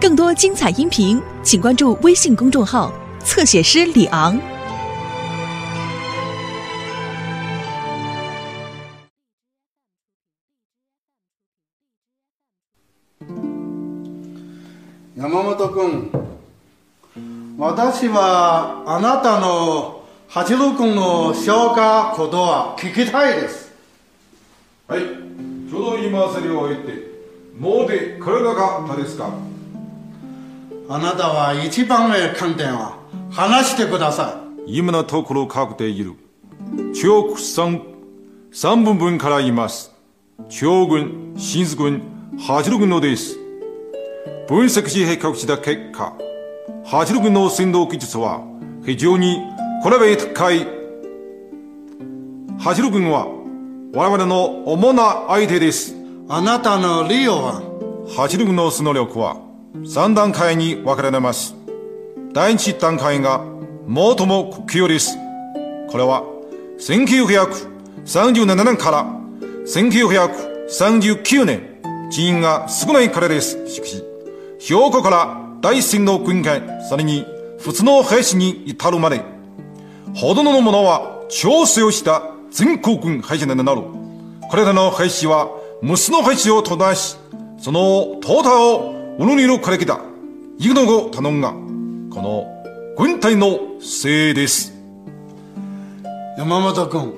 更多精彩音频，请关注微信公众号“侧写师李昂”。山本君，私はあなたの八郎君の証言言葉聞きたいです。はい、ちょうど今お世話おいで、もうで体がたですか？あなたは一番上観点は話してください今のところ確定いる中国産三分分から言います中軍新津軍八路軍のです分析し比較した結果八路軍の戦闘技術は非常にこれ高い八路軍は我々の主な相手ですあなたの理由は八路軍の素能力は3段階に分かれます。第1段階が最も国境です。これは1937年から1939年、人員が少ないからです。しかし、兵庫から大戦の軍艦、さらに普通の兵士に至るまで、ほとんどのものは調整をした全国軍兵士ななる。これらの兵士は無数の兵士を途絶し、その淘汰を오늘이로가리키다이この軍隊のせいです。山本君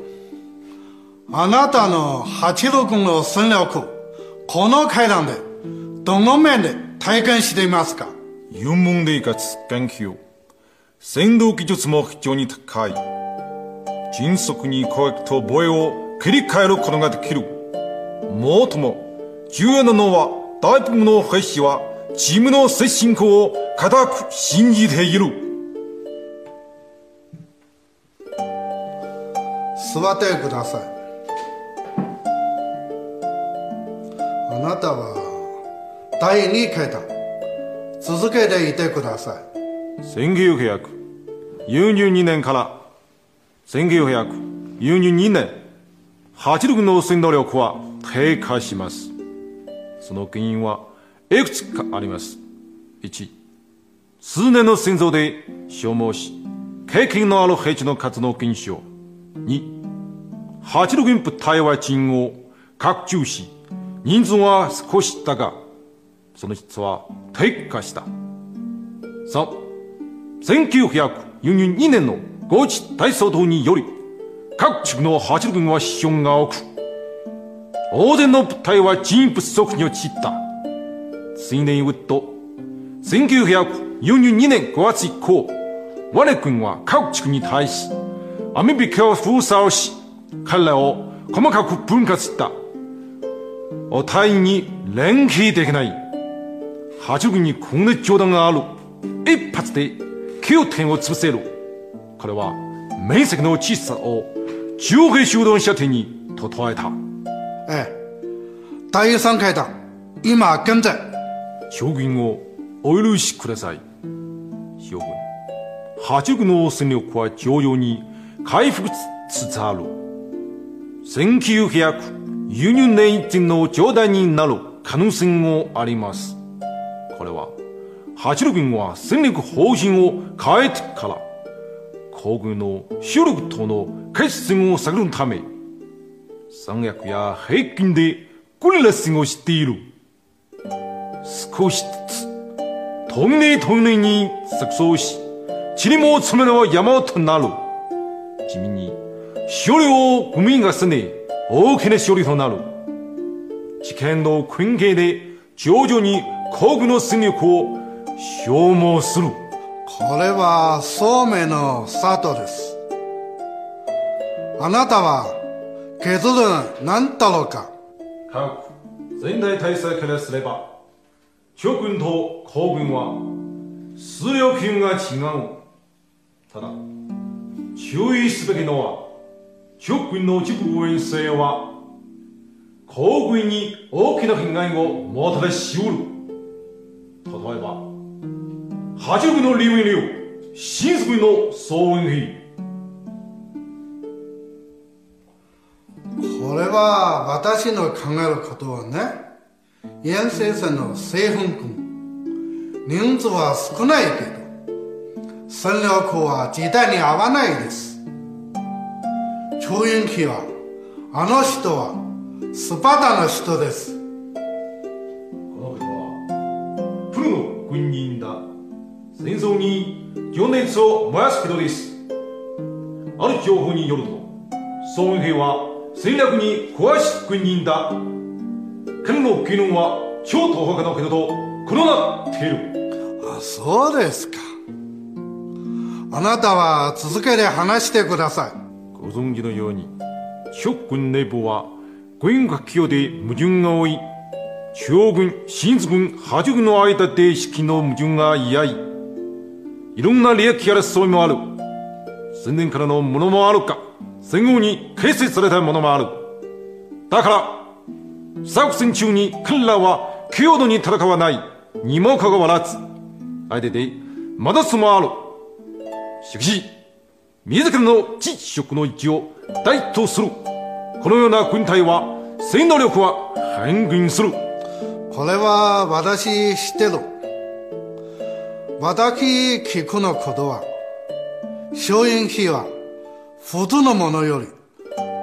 あなたの八郎君の戦略この階段でどの面で体験していますか有名でかつ研究戦闘技術も非常に高い迅速に攻撃と防衛を切り替えることができるもっとも重要なのは大部分の兵士はチームの推進校を固く信じている座ってくださいあなたは第2回だ続けていてください1942年から1942年8 6の戦闘力は低下しますその原因はいくつかあります1数年の戦争で消耗し経験のある兵士の活動減少。2八六軍部隊は人を拡充し人数は少しだがその質は低下した31942年の合地大騒動により各地区の八路軍は死傷が多く大勢の部隊は人員不足に陥った水年ウッド1942年5月以降我軍は各地区に対しアメリカを封鎖をし彼らを細かく分割したお互いに連携できない八軍に国熱教団がある一発で九点を潰せるこれは面積の小さを上兵集団射程に整えたええ第三回だ今現在将軍をお許しください。将軍、八国の戦力は徐々に回復つつある。1 9輸0年一の状態になる可能性もあります。これは、八路軍は戦力方針を変えてから、航軍の主力との決戦を探るため、三役や平均で訓練をしている。少しずつ、トン透明透明に錯綜し、塵も詰めれば山となる。地味に、勝利を生み重ね、大きな勝利となる。事件の関係で、徐々に国の戦力を消耗する。これは、聡明めんの里です。あなたは、削る何だろうか。各全体対策からすれば、諸君と公軍は数量金が違うただ注意すべきのは諸君の自己遠征は公軍に大きな被害をもたらしうる例えば八国の劉流新作の総運費これは私の考えることはねヤンセの製本君人数は少ないけど戦力は時代に合わないです超雲記はあの人はスパダの人ですこの人はプロの軍人だ戦争に情熱を燃やす人ですある情報によると孫兵は戦略に詳しい軍人だ天の議論は超東北のどと黒なっているあそうですかあなたは続けて話してくださいご存知のように諸軍内部は軍が企業で矛盾が多い中央軍、新津軍、波中軍の間で意識の矛盾が嫌いいろんな利益や争いもある戦前からのものもあるか戦後に形成されたものもあるだから作戦中に彼らは強度に戦わないにもかかわらず相手でまだすまあるしかし自らの実職の置を大とするこのような軍隊は戦能力は変軍するこれは私知ってる私聞くのことは松陰費は普通のものより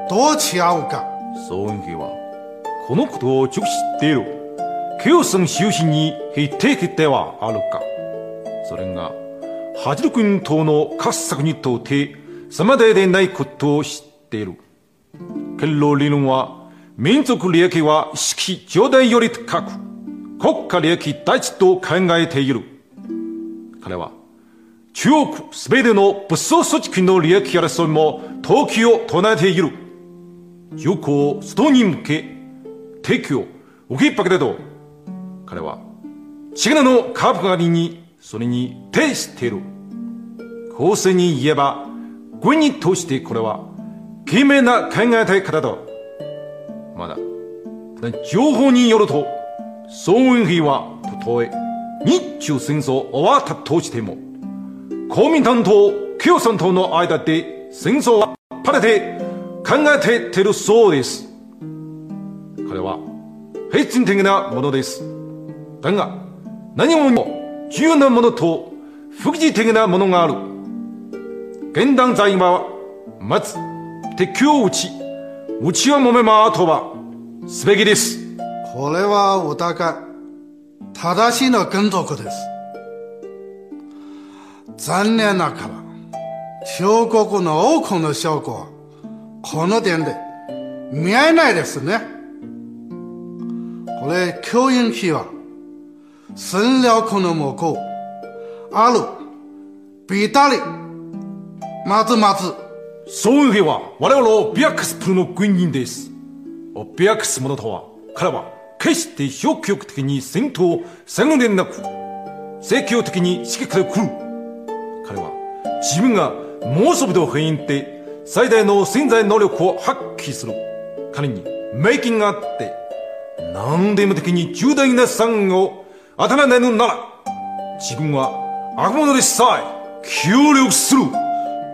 どう違うか松陰費はこのことを直視している。ケオスの周辺に匹敵ではあるか。それが、ハジル君等の各策にとって、様ででないことを知っている。ケロ理論は、民族利益は意識上代より高く、国家利益第一と考えている。彼は、中国すべての武装組織の利益争いも、投機を唱えている。中高、外に向け、定期を置っぱけでと、彼は、シグナのカープ狩りに、それに呈している。公正に言えば、軍に通してこれは、懸命な考えたい方だ。まだ、情報によると、総運費は、たとえ、日中戦争終わったとしても、公民党と共産党の間で戦争はパレて考えているそうです。彼は平均的なものですだが何もにも重要なものと複次的なものがある現段在はまず敵を打ち打ちを揉めまとはすべきですこれはお互い正しいの原則です残念ながら中国の多くの証拠はこの点で見えないですね。俺、教員希望。神了可能蘑菇。阿鲁、ビタリ、まず。そういう日は我々をビアックスプルの軍人です。ビアックス者とは、彼は決して消極的に戦闘を後でなく、積極的に指揮から来る。彼は自分が猛速度変封印で最大の潜在能力を発揮する。彼にメイングがあって、何でも的に重大な資産をたらないのなら、自分は悪者でさえ協力する。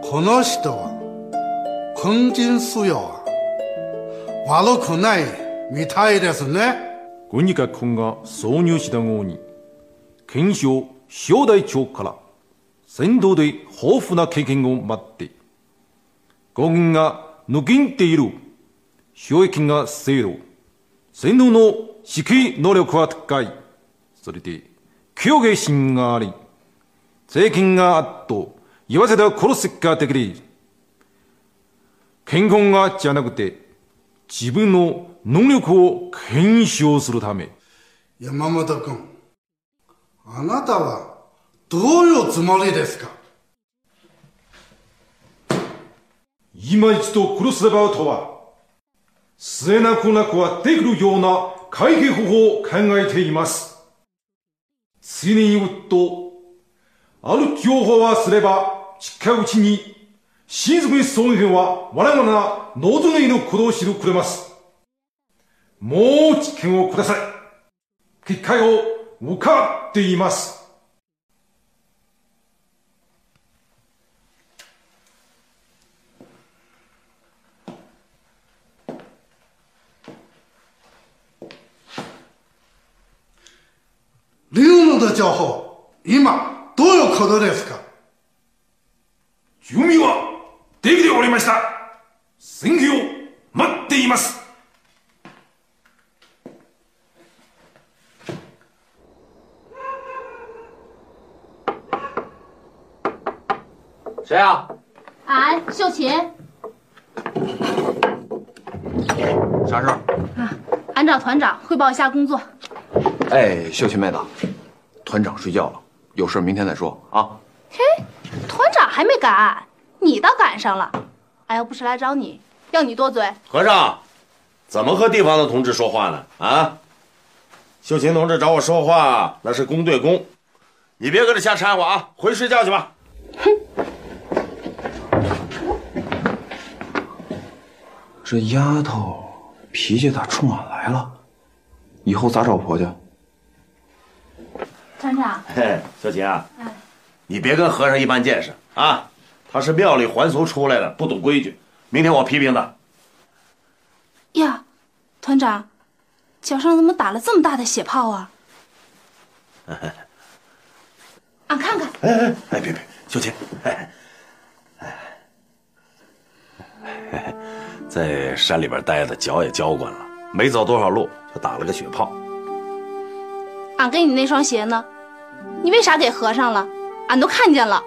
この人は、根人素養は、悪くないみたいですね。かく君が挿入した後に、検証正代長から戦闘で豊富な経験を待って、五軍が抜きんでいる、衝撃が制度。洗脳の指揮能力は高い。それで、強下心があり、税金があっと、言わせた殺すができる。健康がじゃなくて、自分の能力を検証するため。山本君、あなたはどういうつもりですか今一度殺すればとは、末なくなくはできるような開閉方法を考えています。ついに言うと、ある情報はすれば、近いうちに、親族に損害は我々な脳頭いのことを知るくれます。もう知見をください。結果を伺っています。玲珑の兆候今はどうゆうことですか。住民は出ておりました。戦況待っています。谁啊？俺秀琴。啥事儿？啊，俺找团长汇报一下工作。哎，秀琴妹子，团长睡觉了，有事明天再说啊。嘿，团长还没赶，你倒赶上了。俺要不是来找你，要你多嘴。和尚，怎么和地方的同志说话呢？啊，秀琴同志找我说话，那是公对公，你别搁这瞎掺和啊！回去睡觉去吧。哼，这丫头脾气咋冲俺来了？以后咋找婆家？团长，嘿，小琴啊，哎，你别跟和尚一般见识啊，他是庙里还俗出来的，不懂规矩。明天我批评他。呀，团长，脚上怎么打了这么大的血泡啊？俺看看。哎哎哎，别别，小琴，哎哎，在山里边待的脚也娇惯了，没走多少路就打了个血泡。俺跟你那双鞋呢？你为啥给和尚了？俺都看见了，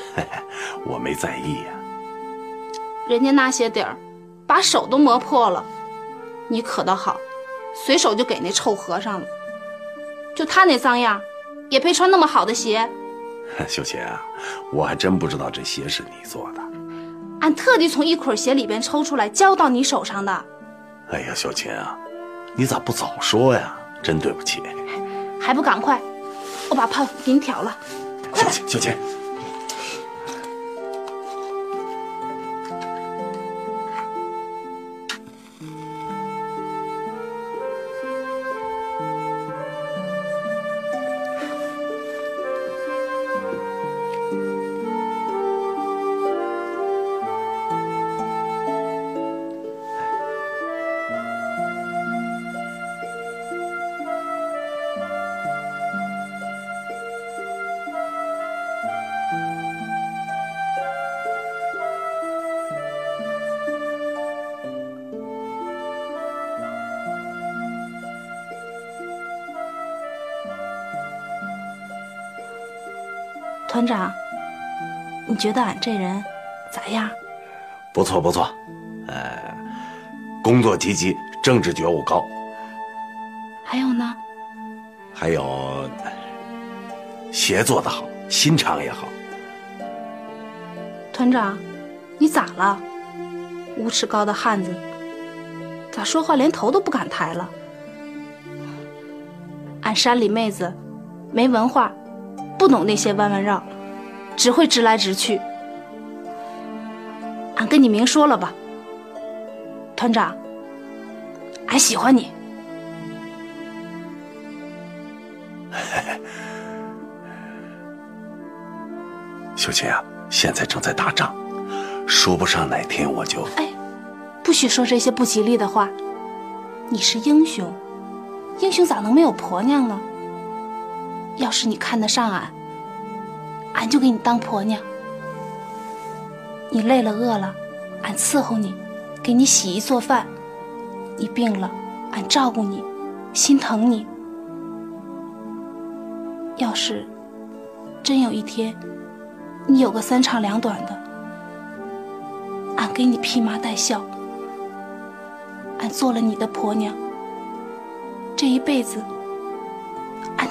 我没在意呀。人家那些底儿，把手都磨破了，你可倒好，随手就给那臭和尚了。就他那脏样，也配穿那么好的鞋？秀琴啊，我还真不知道这鞋是你做的。俺特地从一捆鞋里边抽出来交到你手上的。哎呀，秀琴啊，你咋不早说呀？真对不起，还不赶快！我把炮给你挑了，快点，小杰。团长，你觉得俺这人咋样？不错不错，呃，工作积极，政治觉悟高。还有呢？还有，协作的好，心肠也好。团长，你咋了？五尺高的汉子咋说话连头都不敢抬了？俺山里妹子，没文化。不懂那些弯弯绕，只会直来直去。俺跟你明说了吧，团长，俺喜欢你。秀琴啊，现在正在打仗，说不上哪天我就……哎，不许说这些不吉利的话。你是英雄，英雄咋能没有婆娘呢？要是你看得上俺，俺就给你当婆娘。你累了饿了，俺伺候你，给你洗衣做饭；你病了，俺照顾你，心疼你。要是真有一天你有个三长两短的，俺给你披麻戴孝，俺做了你的婆娘，这一辈子。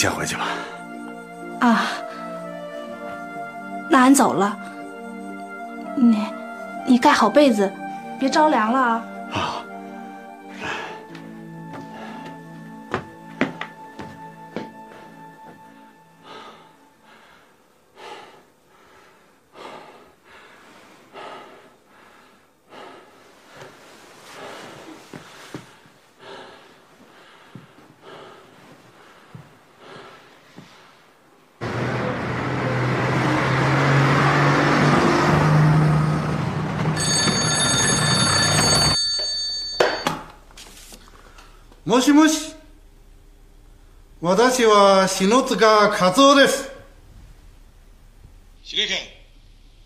你先回去吧。啊，那俺走了。你，你盖好被子，别着凉了啊。もしもし私は篠塚和夫です。滋賀県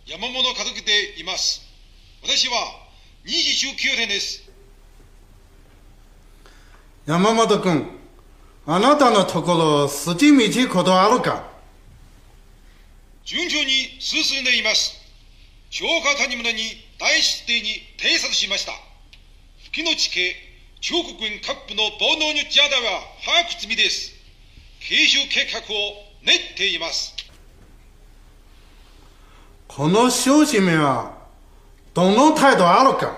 山本和樹でいます。私は29年です。山本君、あなたのところ筋道ことあるか順調に進んでいます。消化谷村に大出廷に偵察しました。吹の地形中国軍各部の暴動に邪打は把握済みです。継承計画を練っています。この商人めは、どの態度あるかまあ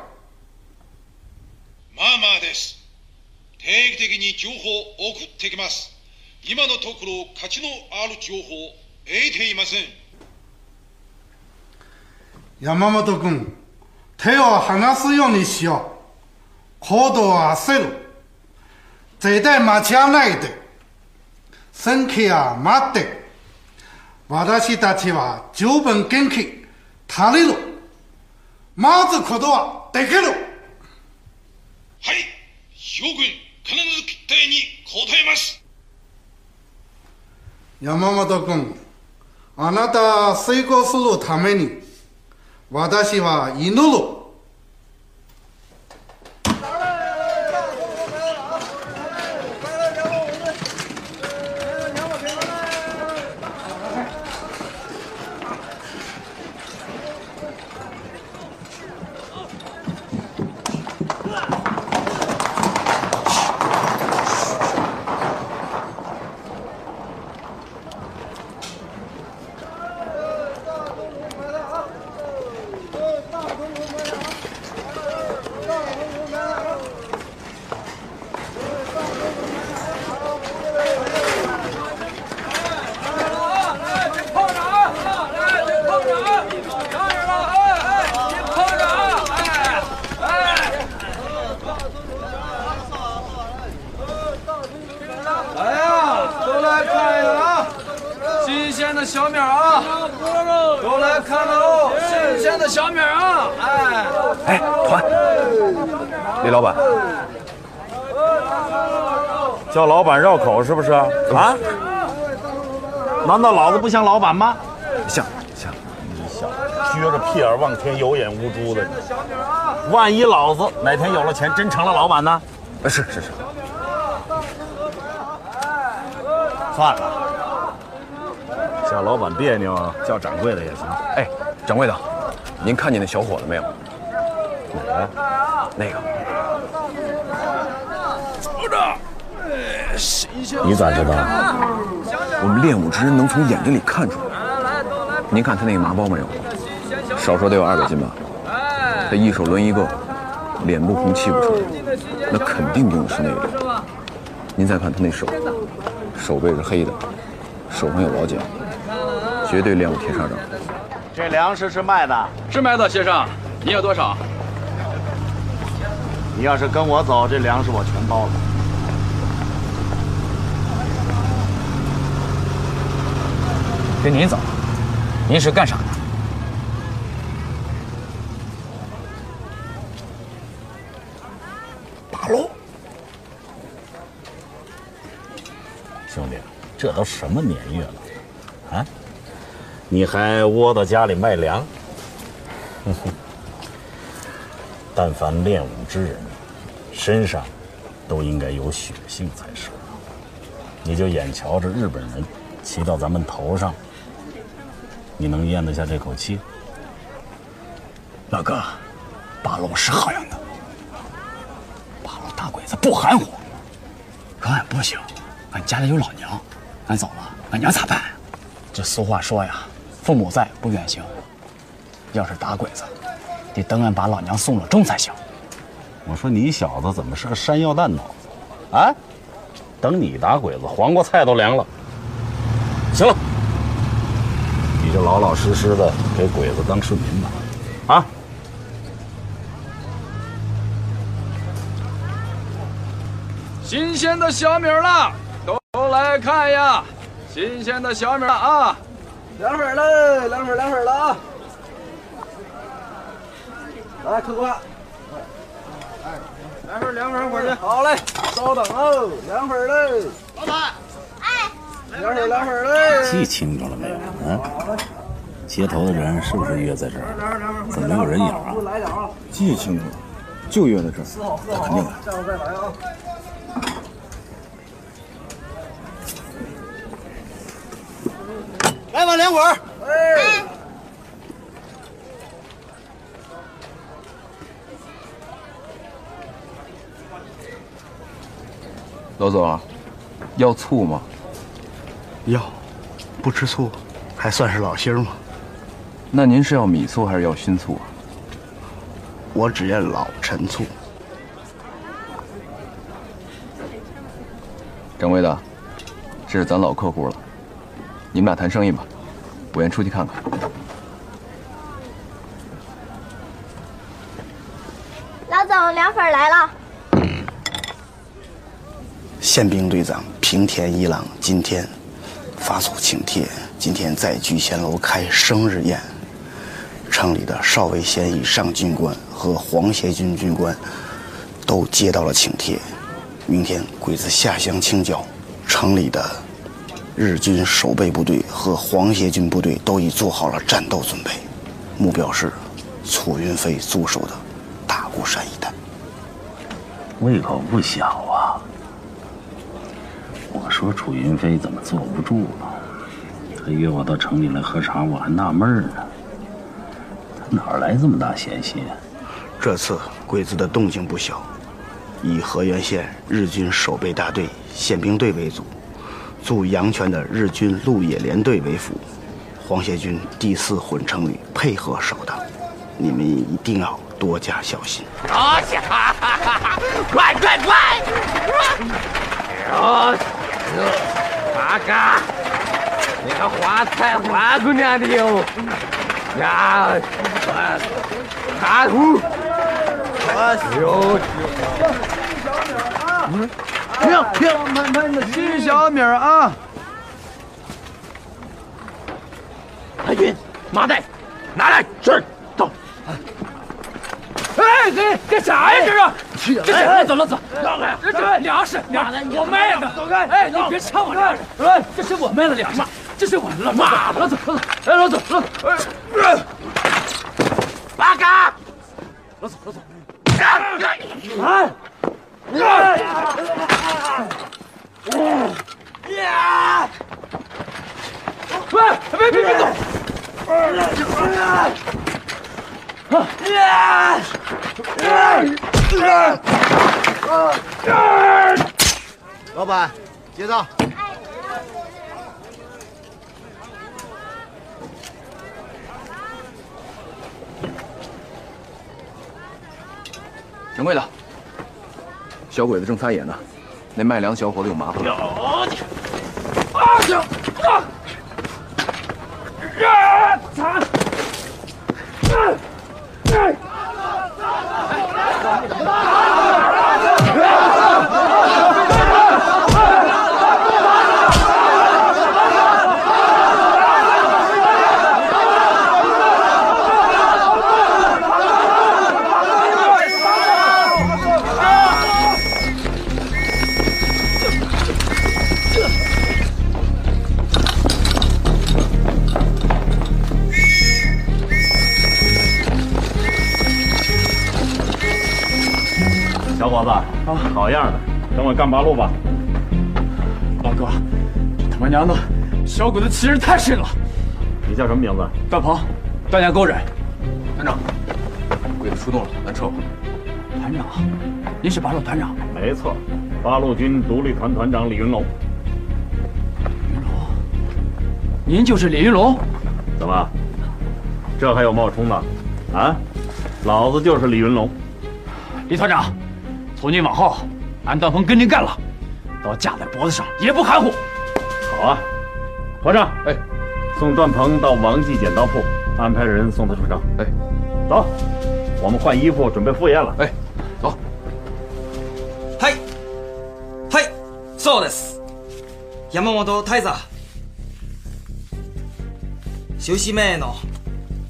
まあです。定期的に情報を送ってきます。今のところ価値のある情報を得ていません。山本君、手を離すようにしよう。ことはせる。絶対待ちやないで。先期は待って。私たちは十分元気、足りる。待つことはできる。はい、兵軍、必ず期定に答えます。山本君、あなた成功するために、私は犬の。不像老板吗？像像你小子撅着屁眼望天，有眼无珠的。万一老子哪天有了钱，真成了老板呢？是是是。算了，叫老板别扭叫掌柜的也行。哎，掌柜的，您看见那小伙子没有？哪个？那个。走着。哎，新秀来我们练武之人能从眼睛里看出。来您看他那个麻包没有？少说得有二百斤吧。他一手抡一个，脸不红气不喘，那肯定用的是那个。您再看他那手，手背是黑的，手上有老茧，绝对练武铁砂掌。这粮食是卖的，是卖的，先生，你要多少？你要是跟我走，这粮食我全包了。跟您走，您是干啥的？打龙，兄弟，这都什么年月了，啊？你还窝到家里卖粮？但凡练武之人，身上都应该有血性才是。你就眼瞧着日本人骑到咱们头上？你能咽得下这口气，老哥，八路是好样的，八路打鬼子不含糊。可俺不行，俺家里有老娘，俺走了，俺娘咋办？这俗话说呀，父母在，不远行。要是打鬼子，得等俺把老娘送了终才行。我说你小子怎么是个山药蛋脑子？啊？等你打鬼子，黄瓜菜都凉了。行了。就老老实实的给鬼子当顺民吧，啊！新鲜的小米了，都来看呀！新鲜的小米了啊！凉粉了，凉粉，凉粉了啊！来，客官，来份凉粉，伙计。好嘞，稍等哦，凉粉嘞，老板。来两水，两水嘞！记清楚了没有？嗯，接头的人是不是约在这儿？怎么没有人影啊？记清楚了，就约在这儿，那肯定来。来碗凉粉儿。老总，要醋吗？哟，不吃醋，还算是老心儿吗？那您是要米醋还是要新醋啊？我只认老陈醋。掌柜的，这是咱老客户了，你们俩谈生意吧，我先出去看看。老总，凉粉来了。宪兵队长平田一郎，今天。发出请帖，今天在聚贤楼开生日宴，城里的少尉衔以上军官和皇协军军官都接到了请帖。明天鬼子下乡清剿，城里的日军守备部队和皇协军部队都已做好了战斗准备，目标是楚云飞驻守的大孤山一带。胃口不小。说楚云飞怎么坐不住了？他约我到城里来喝茶，我还纳闷呢。他哪来这么大闲心？这次鬼子的动静不小，以河源县日军守备大队、宪兵队为主，驻阳泉的日军陆野联队为辅，皇协军第四混成旅配合守的，你们一定要多加小心。快快快！嘎！你个花菜，花姑娘的哟，呀，大虎，我求求你，新小米儿啊，平平，新小米啊。太君，麻袋拿来，是，走。哎，干干啥呀这是？老左，老左，让开！这是粮食，粮食，我卖的，走开！哎，你别抢我的粮食！这是我卖的粮食，这是我妈，老左，老左，哎，老左，老哎，八嘎！老左，老左！啊！啊！啊！呀！啊！啊！快，别别别走！啊！啊！啊！老板，结账。掌柜的，小鬼子正撒野呢，那卖粮小伙子有麻烦了。啊！干八路吧，老哥！这他妈娘的，小鬼子欺人太甚了！你叫什么名字？大鹏，大家给我忍！团长，鬼子出动了，咱撤！团长，您是八路团长？没错，八路军独立团团长李云龙。云龙，您就是李云龙？怎么，这还有冒充的？啊，老子就是李云龙！李团长，从今往后。俺段鹏跟您干了，刀架在脖子上也不含糊。好啊，皇上，哎，送段鹏到王记剪刀铺，安排人送他出城。哎，走，我们换衣服准备赴宴了。哎，走。嗨，嗨，そうです。山本太三。収士名の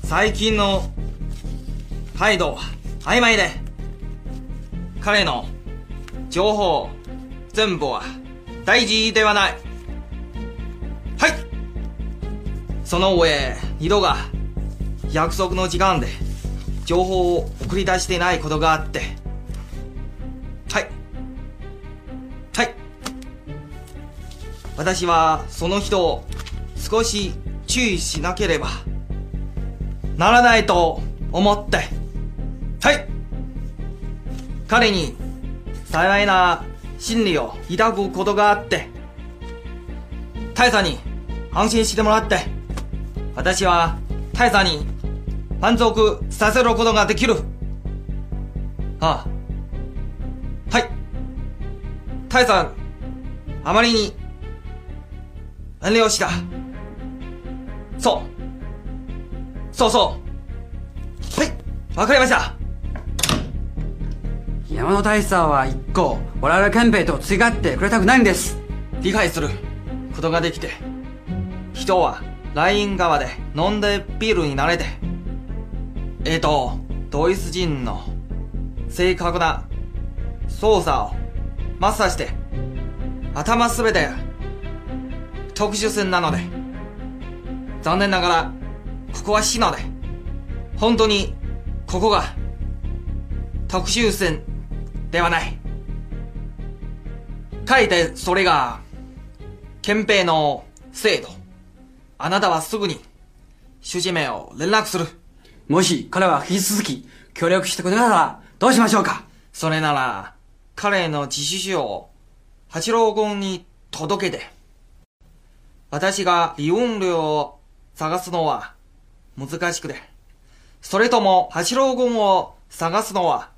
最近の態度は曖昧で、彼の情報全部は大事ではないはいその上二度が約束の時間で情報を送り出していないことがあってはいはい私はその人を少し注意しなければならないと思ってはい彼に幸いな心理を抱くことがあって大佐に安心してもらって私は大佐に満足させることができるああはい大佐あまりに遠慮したそうそうそうはいわかりました山の大佐は一個我々憲兵と違ってくれたくないんです理解することができて人はライン側で飲んでビールに慣れてえっ、ー、とドイツ人の正確な操作をマスターして頭すべて特殊戦なので残念ながらここは死ので本当にここが特殊戦ではない。書いてそれが、憲兵の制度。あなたはすぐに、主治名を連絡する。もし彼は引き続き協力してくれならどうしましょうかそれなら、彼の自主書を八郎君に届けて、私が利用料を探すのは難しくて、それとも八郎君を探すのは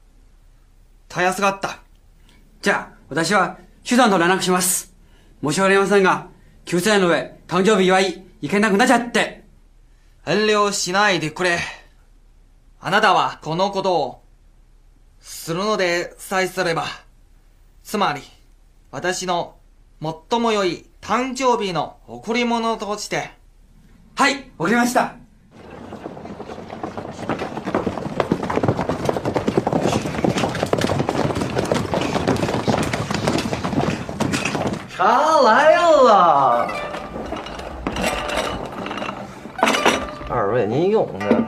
たやすがった。じゃあ、私は、手段と連絡します。申し訳ありませんが、救済の上、誕生日祝い、行けなくなっちゃって。遠慮しないでくれ。あなたは、このことを、するのでさえすれば、つまり、私の、最も良い誕生日の贈り物として。はい、わかりました。茶来了，二位您用着。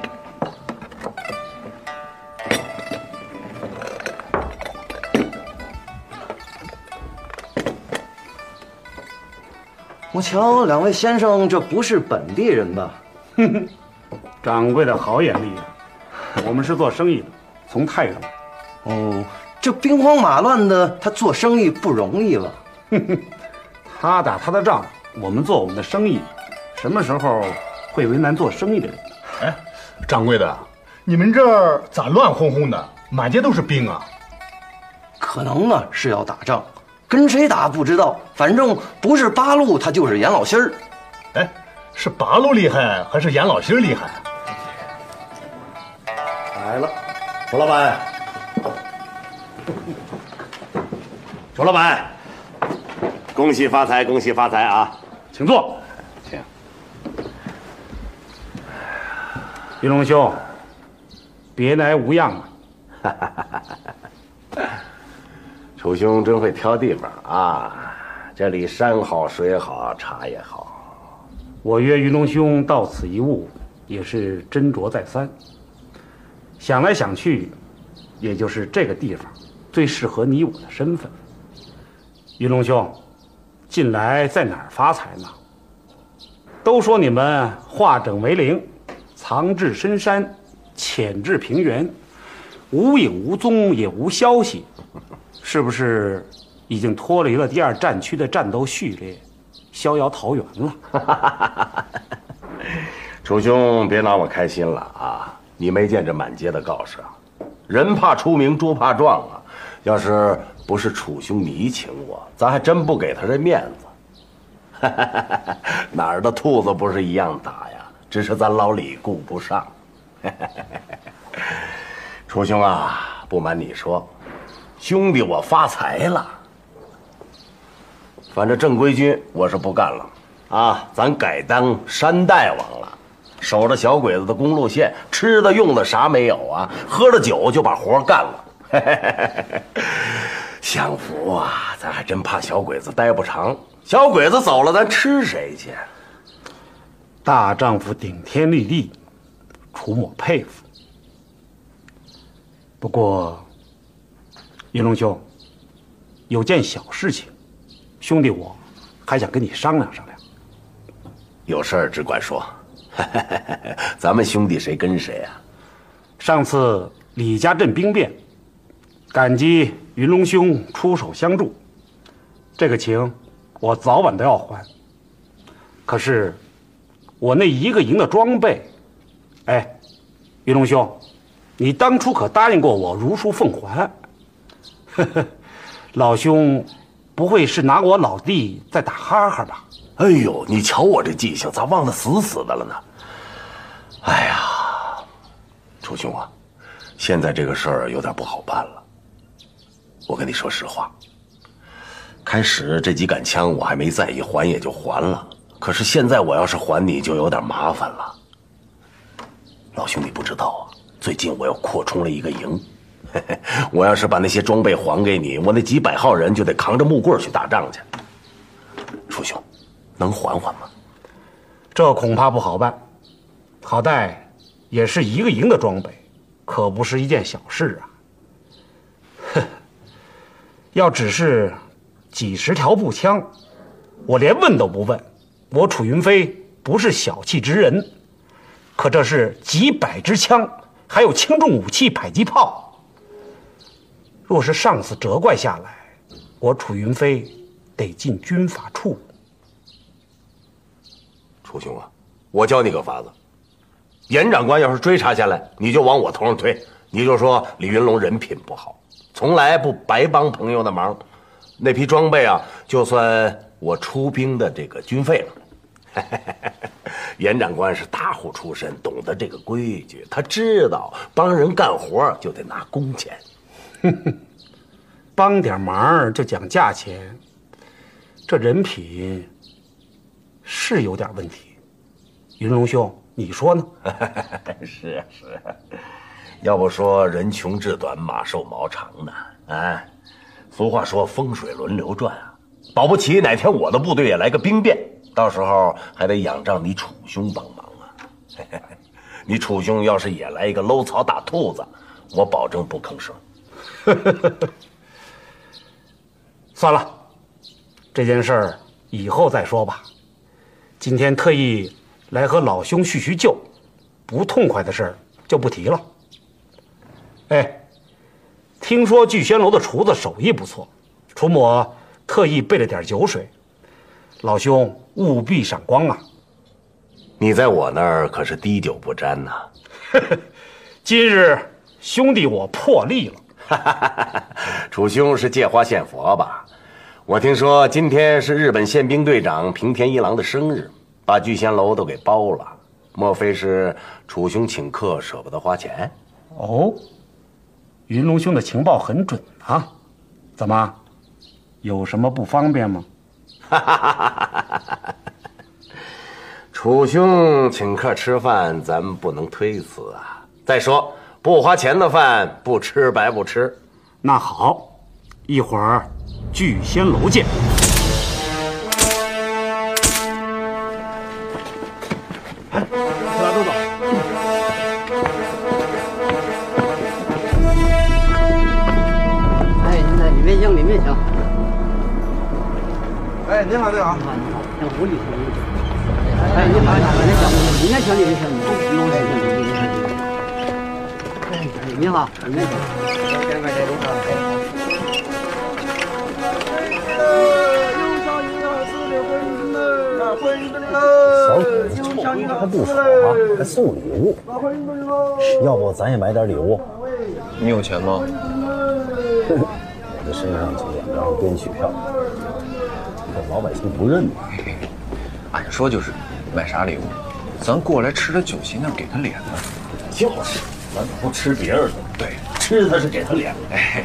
我瞧两位先生，这不是本地人吧？掌柜的好眼力啊！我们是做生意的，从太原来。哦，这兵荒马乱的，他做生意不容易了。哼哼。他打他的仗，我们做我们的生意。什么时候会为难做生意的人？哎，掌柜的，你们这儿咋乱哄哄的？满街都是兵啊！可能呢是要打仗，跟谁打不知道，反正不是八路，他就是阎老西儿。哎，是八路厉害还是阎老西儿厉害？来了，周老板，周老板。恭喜发财，恭喜发财啊！请坐，请。云龙兄，别来无恙啊！哈哈哈哈哈！楚兄真会挑地方啊，这里山好水好茶也好。我约云龙兄到此一晤，也是斟酌再三。想来想去，也就是这个地方最适合你我的身份。云龙兄。近来在哪儿发财呢？都说你们化整为零，藏至深山，潜至平原，无影无踪也无消息，是不是已经脱离了第二战区的战斗序列，逍遥桃源了？楚兄，别拿我开心了啊！你没见这满街的告示，啊？人怕出名猪怕壮啊！要是……不是楚兄，你请我，咱还真不给他这面子。哪儿的兔子不是一样打呀？只是咱老李顾不上。楚兄啊，不瞒你说，兄弟我发财了。反正正规军我是不干了啊，咱改当山大王了，守着小鬼子的公路线，吃的用的啥没有啊？喝了酒就把活干了。享福啊！咱还真怕小鬼子待不长，小鬼子走了，咱吃谁去？大丈夫顶天立地，楚某佩服。不过，云龙兄，有件小事情，兄弟我还想跟你商量商量。有事儿只管说，咱们兄弟谁跟谁啊？上次李家镇兵变，感激。云龙兄出手相助，这个情我早晚都要还。可是我那一个营的装备，哎，云龙兄，你当初可答应过我如数奉还。老兄，不会是拿我老弟在打哈哈吧？哎呦，你瞧我这记性，咋忘得死死的了呢？哎呀，楚兄啊，现在这个事儿有点不好办了。我跟你说实话，开始这几杆枪我还没在意，还也就还了。可是现在我要是还你就有点麻烦了，老兄，你不知道啊，最近我又扩充了一个营，嘿嘿，我要是把那些装备还给你，我那几百号人就得扛着木棍去打仗去。楚兄，能缓缓吗？这恐怕不好办，好歹也是一个营的装备，可不是一件小事啊。要只是几十条步枪，我连问都不问。我楚云飞不是小气之人，可这是几百支枪，还有轻重武器、迫击炮。若是上司责怪下来，我楚云飞得进军法处。楚兄啊，我教你个法子：严长官要是追查下来，你就往我头上推，你就说李云龙人品不好。从来不白帮朋友的忙，那批装备啊，就算我出兵的这个军费了。严长官是大户出身，懂得这个规矩，他知道帮人干活就得拿工钱，帮点忙就讲价钱，这人品是有点问题。云龙兄，你说呢？是啊，是。啊。要不说人穷志短，马瘦毛长呢？哎，俗话说风水轮流转啊，保不齐哪天我的部队也来个兵变，到时候还得仰仗你楚兄帮忙啊。你楚兄要是也来一个搂草打兔子，我保证不吭声。算了，这件事儿以后再说吧。今天特意来和老兄叙叙旧，不痛快的事儿就不提了。哎，听说聚仙楼的厨子手艺不错，楚母特意备了点酒水，老兄务必赏光啊！你在我那儿可是滴酒不沾呐，今日兄弟我破例了。楚兄是借花献佛吧？我听说今天是日本宪兵队长平田一郎的生日，把聚仙楼都给包了，莫非是楚兄请客舍不得花钱？哦。云龙兄的情报很准啊，怎么，有什么不方便吗？楚兄请客吃饭，咱们不能推辞啊。再说不花钱的饭不吃白不吃。那好，一会儿聚仙楼见。面香，里面香。哎，你好，你好。你好，你好。想福利哎，你好，里面香，里面香，里面香。哎，你好。你好。两千块钱，你好。哎。结婚了，小伙子抢银还不少啊，还送礼物。要不咱也买点礼物？你有钱吗？身上就两张编影票，这老百姓不认呢。俺说就是，买啥礼物，咱过来吃点酒席，那给他脸呢。就是，咱不吃别人的，对，吃他是给他脸。哎，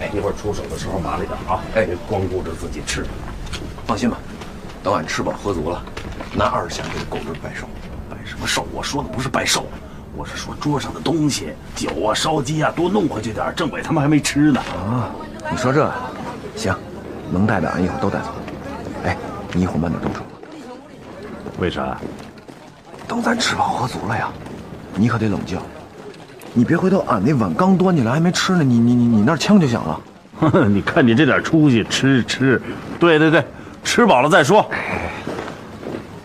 哎，一会儿出手的时候麻利点啊！哎，光顾着自己吃，放心吧，等俺吃饱喝足了，拿二十箱给狗日摆寿。摆什么寿？我说的不是摆寿，我是说桌上的东西，酒啊、烧鸡啊，多弄回去点。政委他们还没吃呢。啊。你说这，行，能带的俺一会儿都带走。哎，你一会儿慢点动手。为啥？等咱吃饱喝足了呀。你可得冷静，你别回头，俺那碗刚端起来还没吃呢。你你你你那枪就响了。你看你这点出息，吃吃。对对对，吃饱了再说。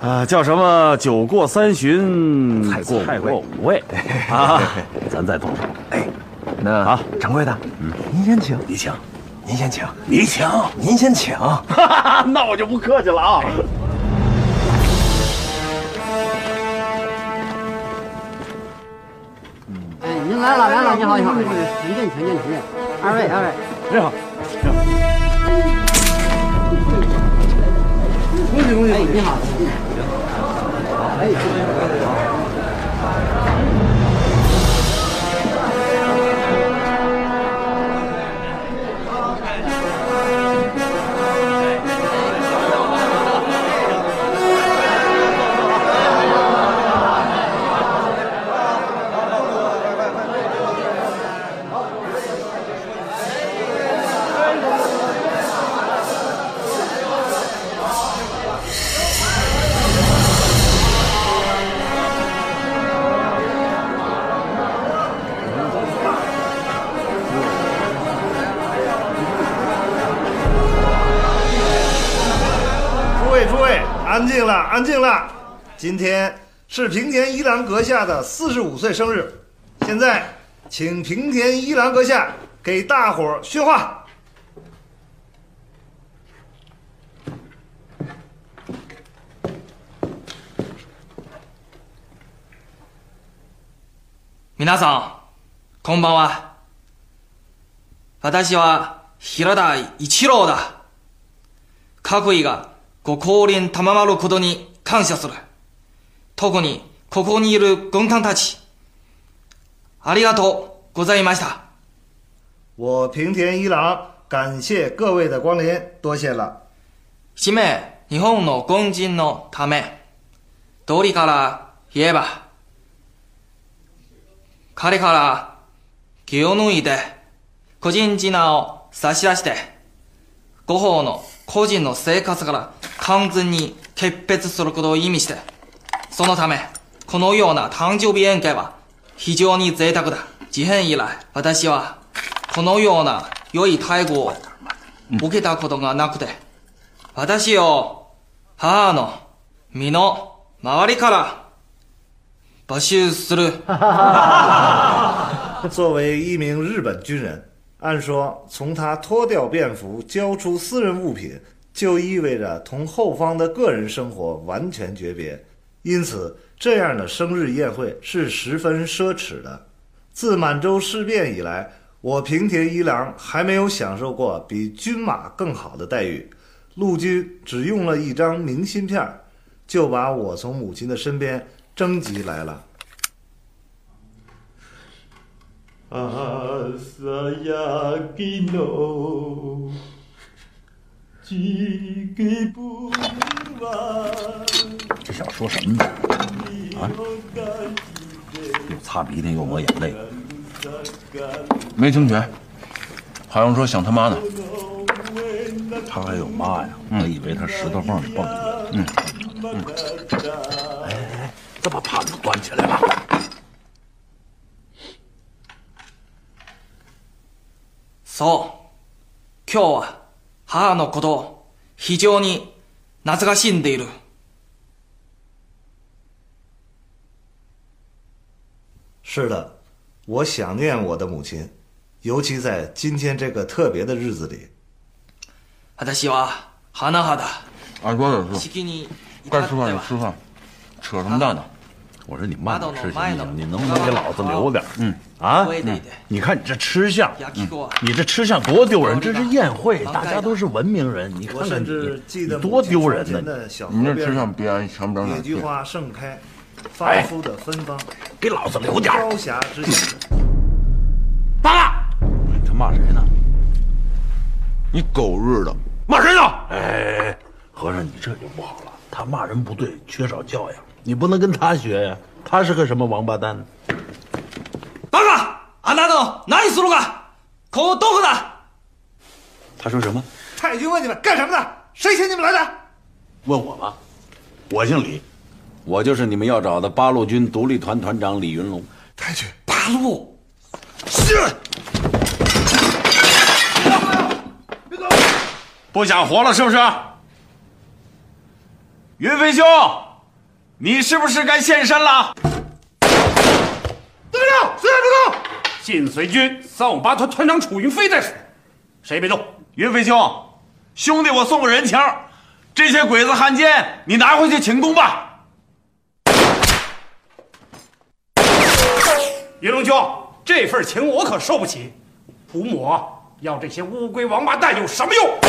啊，叫什么？酒过三巡。菜过五味。啊，咱再动手。哎，那啊，掌柜的，嗯，您先请，你请。您先请，您请，您先请，那我就不客气了啊！哎，您来了，来了，您好，您好，请进，请进，请进。二位，二位，你好，你好，恭喜恭喜，哎，你好，好，哎，你好。安静了，安静了。今天是平田一郎阁下的四十五岁生日，现在请平田一郎阁下给大伙儿训话。皆さん、こんばんは。私は平田一郎だ。閣が。ご降臨賜ることに感謝する。特に、ここにいる軍艦たち、ありがとうございました。我平田一郎感謝各位的光臨、多谢了。氏日本の軍人のため、通りから言えば、彼から気を抜いて、個人ジを差し出して、ご方の個人の生活から完全に決別することを意味して、そのため、このような誕生日宴会は非常に贅沢だ。事変以来、私はこのような良い待遇を受けたことがなくて、私を母の身の周りから募集する。作为一名日本军人。按说，从他脱掉便服、交出私人物品，就意味着同后方的个人生活完全诀别，因此这样的生日宴会是十分奢侈的。自满洲事变以来，我平田一郎还没有享受过比军马更好的待遇。陆军只用了一张明信片，就把我从母亲的身边征集来了。这小子说什么呢？啊！又擦鼻涕又抹眼泪，没听全。好像说想他妈呢。他还有妈呀？我以为他石头缝里蹦出来的。嗯嗯。哎哎，再把盘子端起来吧。そう、今日は母のことを非常に懐かしんでいる。是的，我想念我的母亲，尤其在今天这个特别的日子里。私は花该吃饭就吃饭，扯什么蛋我说你慢点吃行不行？你能不能给老子留点？嗯啊，你看你这吃相，你这吃相多丢人！这是宴会，大家都是文明人。你看，多丢人呢！你这吃相别挨强不墙边。野菊花盛开，发出的芬芳，给老子留点。高霞之爸，他骂谁呢？你狗日的骂谁呢？哎，和尚，你这就不好了，他骂人不对，缺少教养。你不能跟他学呀！他是个什么王八蛋！八哥，俺南能哪里死路啊？口都口子。他说什么？太君问你们干什么的？谁请你们来的？问我吗？我姓李，我就是你们要找的八路军独立团团长李云龙。太君，八路是。别动！不想活了是不是？云飞兄。你是不是该现身了？队长，谁也别动！晋绥军三五八团团长楚云飞在此，谁也别动。云飞兄，兄弟我送个人情，这些鬼子汉奸你拿回去请功吧。云龙兄，这份情我可受不起。普某要这些乌龟王八蛋有什么用？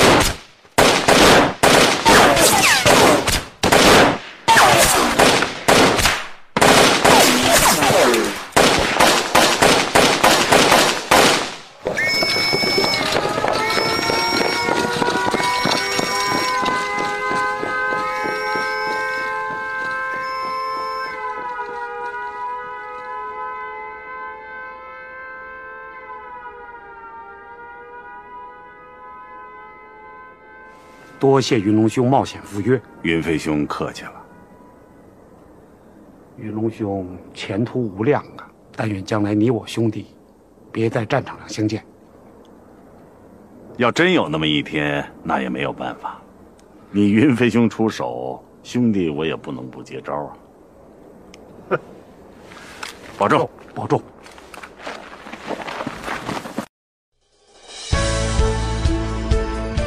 多谢云龙兄冒险赴约，云飞兄客气了。云龙兄前途无量啊！但愿将来你我兄弟别在战场上相见。要真有那么一天，那也没有办法。你云飞兄出手，兄弟我也不能不接招啊。保重，保重。